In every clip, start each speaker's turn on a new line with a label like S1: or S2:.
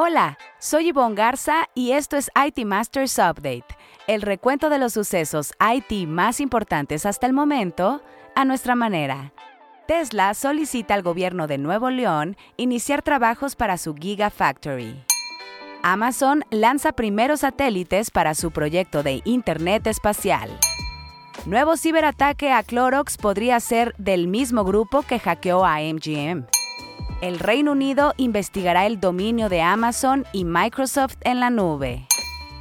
S1: Hola, soy Yvonne Garza y esto es IT Masters Update, el recuento de los sucesos IT más importantes hasta el momento a nuestra manera. Tesla solicita al gobierno de Nuevo León iniciar trabajos para su Gigafactory. Amazon lanza primeros satélites para su proyecto de Internet espacial. Nuevo ciberataque a Clorox podría ser del mismo grupo que hackeó a MGM. El Reino Unido investigará el dominio de Amazon y Microsoft en la nube.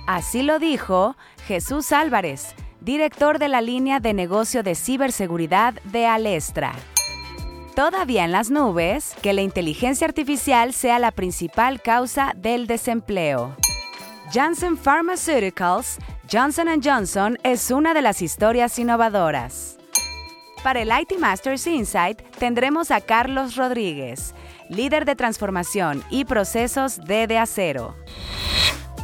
S1: Así lo dijo Jesús Álvarez, director de la línea de negocio de ciberseguridad de Alestra. Todavía en las nubes, que la inteligencia artificial sea la principal causa del desempleo. Janssen Pharmaceuticals, Johnson Johnson es una de las historias innovadoras. Para el IT Masters Insight tendremos a Carlos Rodríguez, líder de transformación y procesos de De Acero.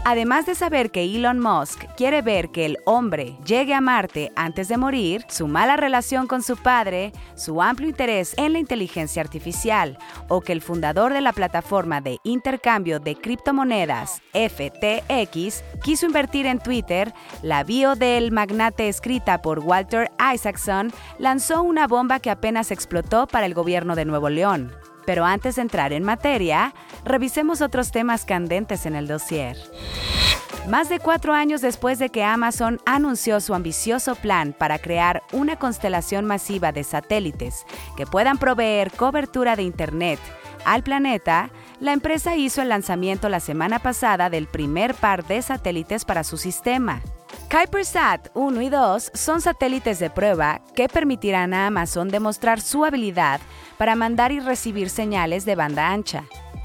S1: Además de saber que Elon Musk quiere ver que el hombre llegue a Marte antes de morir, su mala relación con su padre, su amplio interés en la inteligencia artificial o que el fundador de la plataforma de intercambio de criptomonedas FTX quiso invertir en Twitter, la bio del magnate escrita por Walter Isaacson lanzó una bomba que apenas explotó para el gobierno de Nuevo León. Pero antes de entrar en materia, revisemos otros temas candentes en el dossier. Más de cuatro años después de que Amazon anunció su ambicioso plan para crear una constelación masiva de satélites que puedan proveer cobertura de Internet al planeta, la empresa hizo el lanzamiento la semana pasada del primer par de satélites para su sistema. KuiperSat 1 y 2 son satélites de prueba que permitirán a Amazon demostrar su habilidad para mandar y recibir señales de banda ancha.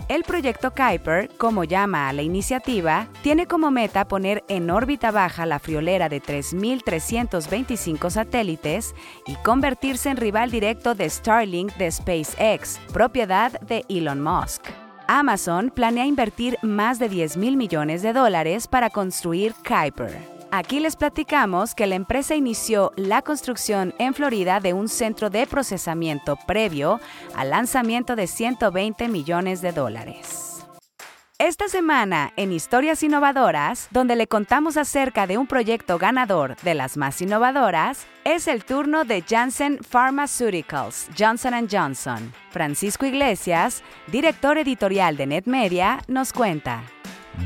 S1: El proyecto Kuiper, como llama a la iniciativa, tiene como meta poner en órbita baja la friolera de 3.325 satélites y convertirse en rival directo de Starlink de SpaceX, propiedad de Elon Musk. Amazon planea invertir más de 10 mil millones de dólares para construir Kuiper. Aquí les platicamos que la empresa inició la construcción en Florida de un centro de procesamiento previo al lanzamiento de 120 millones de dólares. Esta semana, en Historias Innovadoras, donde le contamos acerca de un proyecto ganador de las más innovadoras, es el turno de Janssen Pharmaceuticals, Johnson Johnson. Francisco Iglesias, director editorial de NetMedia, nos cuenta.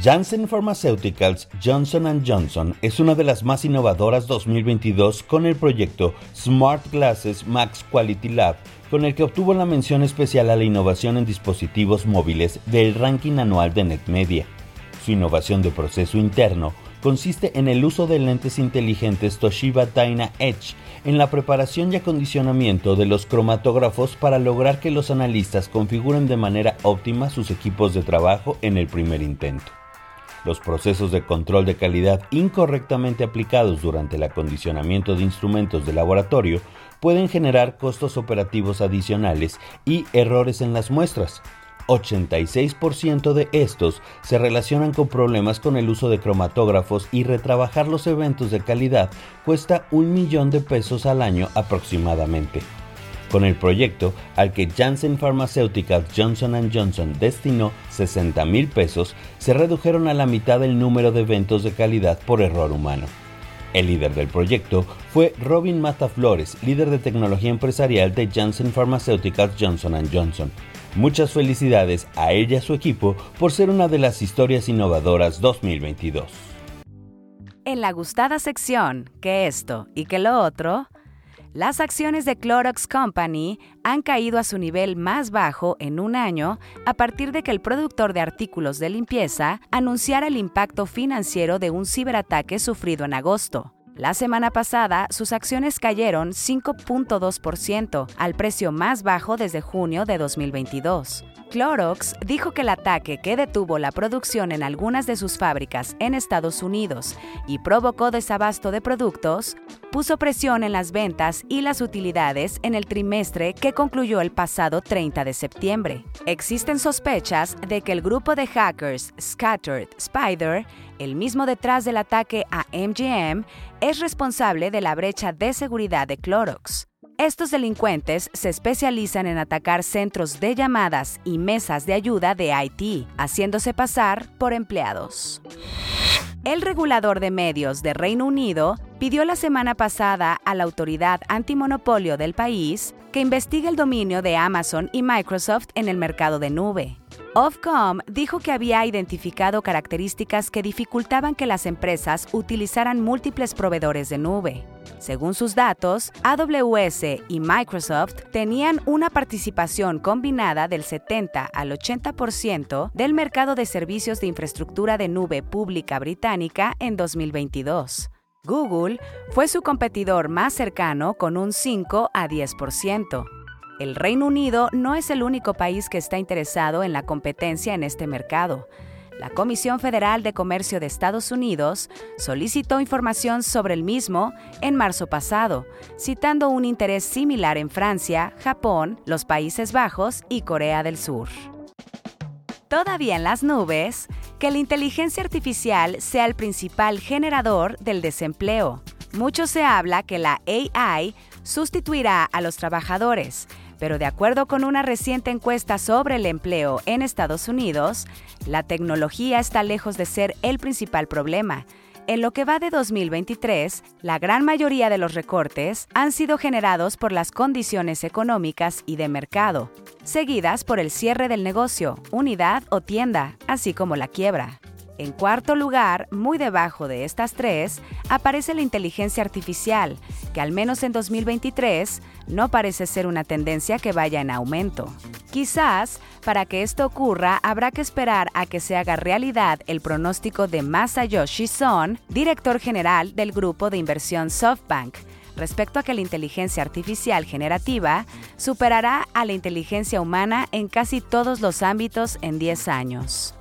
S2: Janssen Pharmaceuticals Johnson Johnson es una de las más innovadoras 2022 con el proyecto Smart Glasses Max Quality Lab, con el que obtuvo la mención especial a la innovación en dispositivos móviles del ranking anual de NetMedia. Su innovación de proceso interno consiste en el uso de lentes inteligentes Toshiba Dyna Edge en la preparación y acondicionamiento de los cromatógrafos para lograr que los analistas configuren de manera óptima sus equipos de trabajo en el primer intento. Los procesos de control de calidad incorrectamente aplicados durante el acondicionamiento de instrumentos de laboratorio pueden generar costos operativos adicionales y errores en las muestras. 86% de estos se relacionan con problemas con el uso de cromatógrafos y retrabajar los eventos de calidad cuesta un millón de pesos al año aproximadamente. Con el proyecto, al que Janssen Pharmaceuticals Johnson Johnson destinó 60 mil pesos, se redujeron a la mitad el número de eventos de calidad por error humano. El líder del proyecto fue Robin Mata Flores, líder de tecnología empresarial de Janssen Pharmaceuticals Johnson Johnson. Muchas felicidades a ella y a su equipo por ser una de las historias innovadoras 2022.
S1: En la gustada sección, que esto y que lo otro, las acciones de Clorox Company han caído a su nivel más bajo en un año a partir de que el productor de artículos de limpieza anunciara el impacto financiero de un ciberataque sufrido en agosto. La semana pasada, sus acciones cayeron 5.2% al precio más bajo desde junio de 2022. Clorox dijo que el ataque que detuvo la producción en algunas de sus fábricas en Estados Unidos y provocó desabasto de productos, puso presión en las ventas y las utilidades en el trimestre que concluyó el pasado 30 de septiembre. Existen sospechas de que el grupo de hackers Scattered Spider, el mismo detrás del ataque a MGM, es responsable de la brecha de seguridad de Clorox. Estos delincuentes se especializan en atacar centros de llamadas y mesas de ayuda de IT, haciéndose pasar por empleados. El regulador de medios de Reino Unido pidió la semana pasada a la autoridad antimonopolio del país que investigue el dominio de Amazon y Microsoft en el mercado de nube. Ofcom dijo que había identificado características que dificultaban que las empresas utilizaran múltiples proveedores de nube. Según sus datos, AWS y Microsoft tenían una participación combinada del 70 al 80% del mercado de servicios de infraestructura de nube pública británica en 2022. Google fue su competidor más cercano con un 5 a 10%. El Reino Unido no es el único país que está interesado en la competencia en este mercado. La Comisión Federal de Comercio de Estados Unidos solicitó información sobre el mismo en marzo pasado, citando un interés similar en Francia, Japón, los Países Bajos y Corea del Sur. Todavía en las nubes, que la inteligencia artificial sea el principal generador del desempleo. Mucho se habla que la AI sustituirá a los trabajadores, pero de acuerdo con una reciente encuesta sobre el empleo en Estados Unidos, la tecnología está lejos de ser el principal problema. En lo que va de 2023, la gran mayoría de los recortes han sido generados por las condiciones económicas y de mercado, seguidas por el cierre del negocio, unidad o tienda, así como la quiebra. En cuarto lugar, muy debajo de estas tres, aparece la inteligencia artificial, que al menos en 2023 no parece ser una tendencia que vaya en aumento. Quizás, para que esto ocurra, habrá que esperar a que se haga realidad el pronóstico de Masayoshi Son, director general del grupo de inversión SoftBank, respecto a que la inteligencia artificial generativa superará a la inteligencia humana en casi todos los ámbitos en 10 años.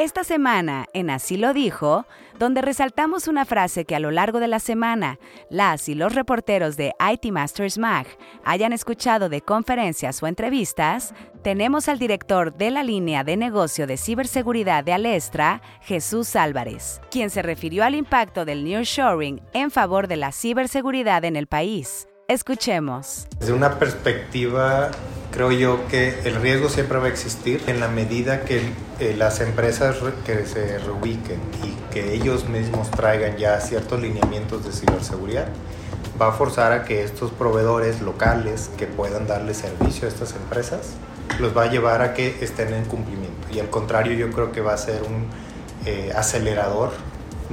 S1: Esta semana, en Así lo dijo, donde resaltamos una frase que a lo largo de la semana las y los reporteros de IT Masters Mag hayan escuchado de conferencias o entrevistas, tenemos al director de la línea de negocio de ciberseguridad de Alestra, Jesús Álvarez, quien se refirió al impacto del nearshoring en favor de la ciberseguridad en el país. Escuchemos.
S3: Desde una perspectiva creo yo que el riesgo siempre va a existir en la medida que eh, las empresas que se reubiquen y que ellos mismos traigan ya ciertos lineamientos de ciberseguridad, va a forzar a que estos proveedores locales que puedan darle servicio a estas empresas, los va a llevar a que estén en cumplimiento. Y al contrario, yo creo que va a ser un eh, acelerador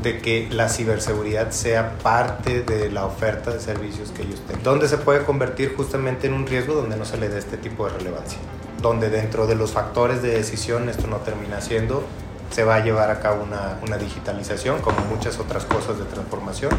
S3: de que la ciberseguridad sea parte de la oferta de servicios que ellos tengan. Donde se puede convertir justamente en un riesgo donde no se le dé este tipo de relevancia. Donde dentro de los factores de decisión esto no termina siendo, se va a llevar a cabo una, una digitalización como muchas otras cosas de transformación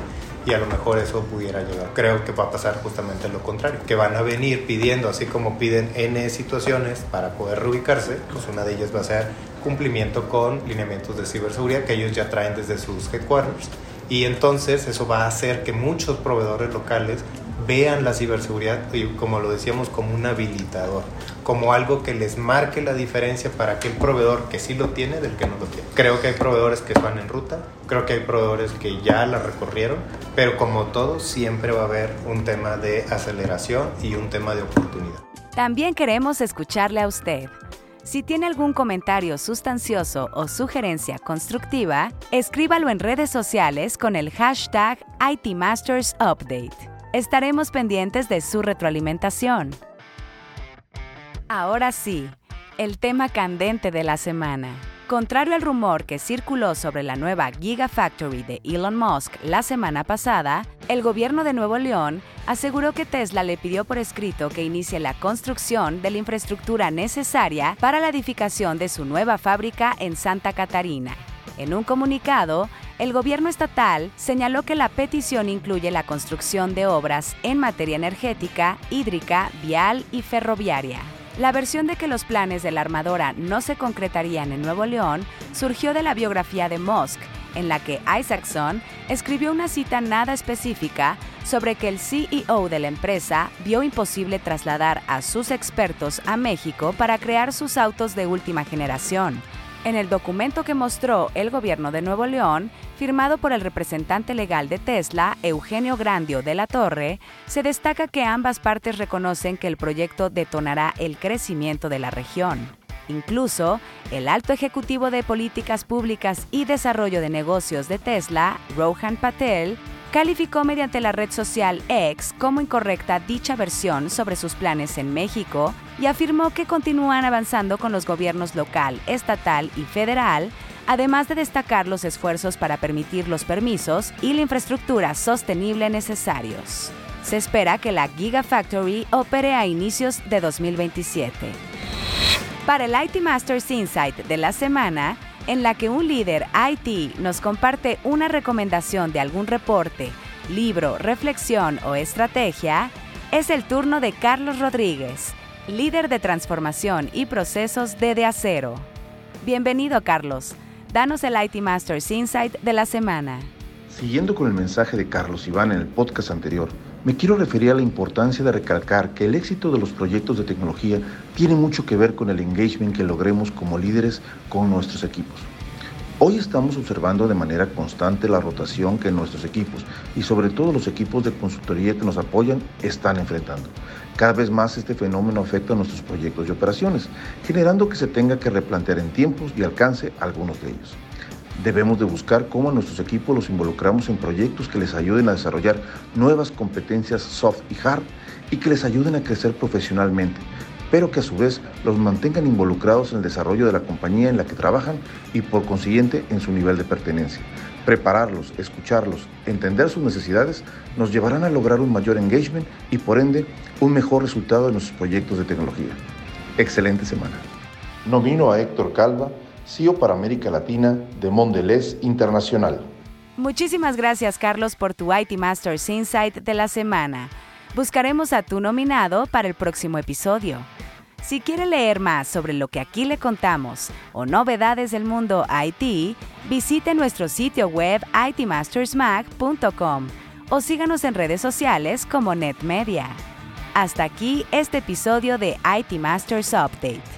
S3: y a lo mejor eso pudiera llegar. Creo que va a pasar justamente lo contrario, que van a venir pidiendo, así como piden N situaciones para poder reubicarse, pues una de ellas va a ser cumplimiento con lineamientos de ciberseguridad que ellos ya traen desde sus headquarters. Y entonces eso va a hacer que muchos proveedores locales vean la ciberseguridad, como lo decíamos, como un habilitador, como algo que les marque la diferencia para aquel proveedor que sí lo tiene del que no lo tiene. Creo que hay proveedores que van en ruta, creo que hay proveedores que ya la recorrieron, pero como todo, siempre va a haber un tema de aceleración y un tema de oportunidad.
S1: También queremos escucharle a usted. Si tiene algún comentario sustancioso o sugerencia constructiva, escríbalo en redes sociales con el hashtag ITMastersUpdate. Estaremos pendientes de su retroalimentación. Ahora sí, el tema candente de la semana. Contrario al rumor que circuló sobre la nueva Gigafactory de Elon Musk la semana pasada, el gobierno de Nuevo León aseguró que Tesla le pidió por escrito que inicie la construcción de la infraestructura necesaria para la edificación de su nueva fábrica en Santa Catarina. En un comunicado, el gobierno estatal señaló que la petición incluye la construcción de obras en materia energética, hídrica, vial y ferroviaria. La versión de que los planes de la armadora no se concretarían en Nuevo León surgió de la biografía de Musk, en la que Isaacson escribió una cita nada específica sobre que el CEO de la empresa vio imposible trasladar a sus expertos a México para crear sus autos de última generación. En el documento que mostró el gobierno de Nuevo León, firmado por el representante legal de Tesla, Eugenio Grandio de la Torre, se destaca que ambas partes reconocen que el proyecto detonará el crecimiento de la región. Incluso, el alto ejecutivo de políticas públicas y desarrollo de negocios de Tesla, Rohan Patel, calificó mediante la red social X como incorrecta dicha versión sobre sus planes en México y afirmó que continúan avanzando con los gobiernos local, estatal y federal, además de destacar los esfuerzos para permitir los permisos y la infraestructura sostenible necesarios. Se espera que la Gigafactory opere a inicios de 2027. Para el IT Masters Insight de la semana, en la que un líder IT nos comparte una recomendación de algún reporte, libro, reflexión o estrategia, es el turno de Carlos Rodríguez, líder de transformación y procesos de De Acero. Bienvenido, Carlos. Danos el IT Masters Insight de la semana.
S4: Siguiendo con el mensaje de Carlos Iván en el podcast anterior, me quiero referir a la importancia de recalcar que el éxito de los proyectos de tecnología tiene mucho que ver con el engagement que logremos como líderes con nuestros equipos. Hoy estamos observando de manera constante la rotación que nuestros equipos y sobre todo los equipos de consultoría que nos apoyan están enfrentando. Cada vez más este fenómeno afecta a nuestros proyectos y operaciones, generando que se tenga que replantear en tiempos y alcance algunos de ellos. Debemos de buscar cómo a nuestros equipos los involucramos en proyectos que les ayuden a desarrollar nuevas competencias soft y hard y que les ayuden a crecer profesionalmente, pero que a su vez los mantengan involucrados en el desarrollo de la compañía en la que trabajan y por consiguiente en su nivel de pertenencia. Prepararlos, escucharlos, entender sus necesidades nos llevarán a lograr un mayor engagement y por ende un mejor resultado en nuestros proyectos de tecnología. Excelente semana. Nomino a Héctor Calva CEO para América Latina de Mondelez Internacional.
S1: Muchísimas gracias Carlos por tu IT Masters Insight de la semana. Buscaremos a tu nominado para el próximo episodio. Si quiere leer más sobre lo que aquí le contamos o novedades del mundo IT, visite nuestro sitio web itmastersmac.com o síganos en redes sociales como NetMedia. Hasta aquí este episodio de IT Masters Update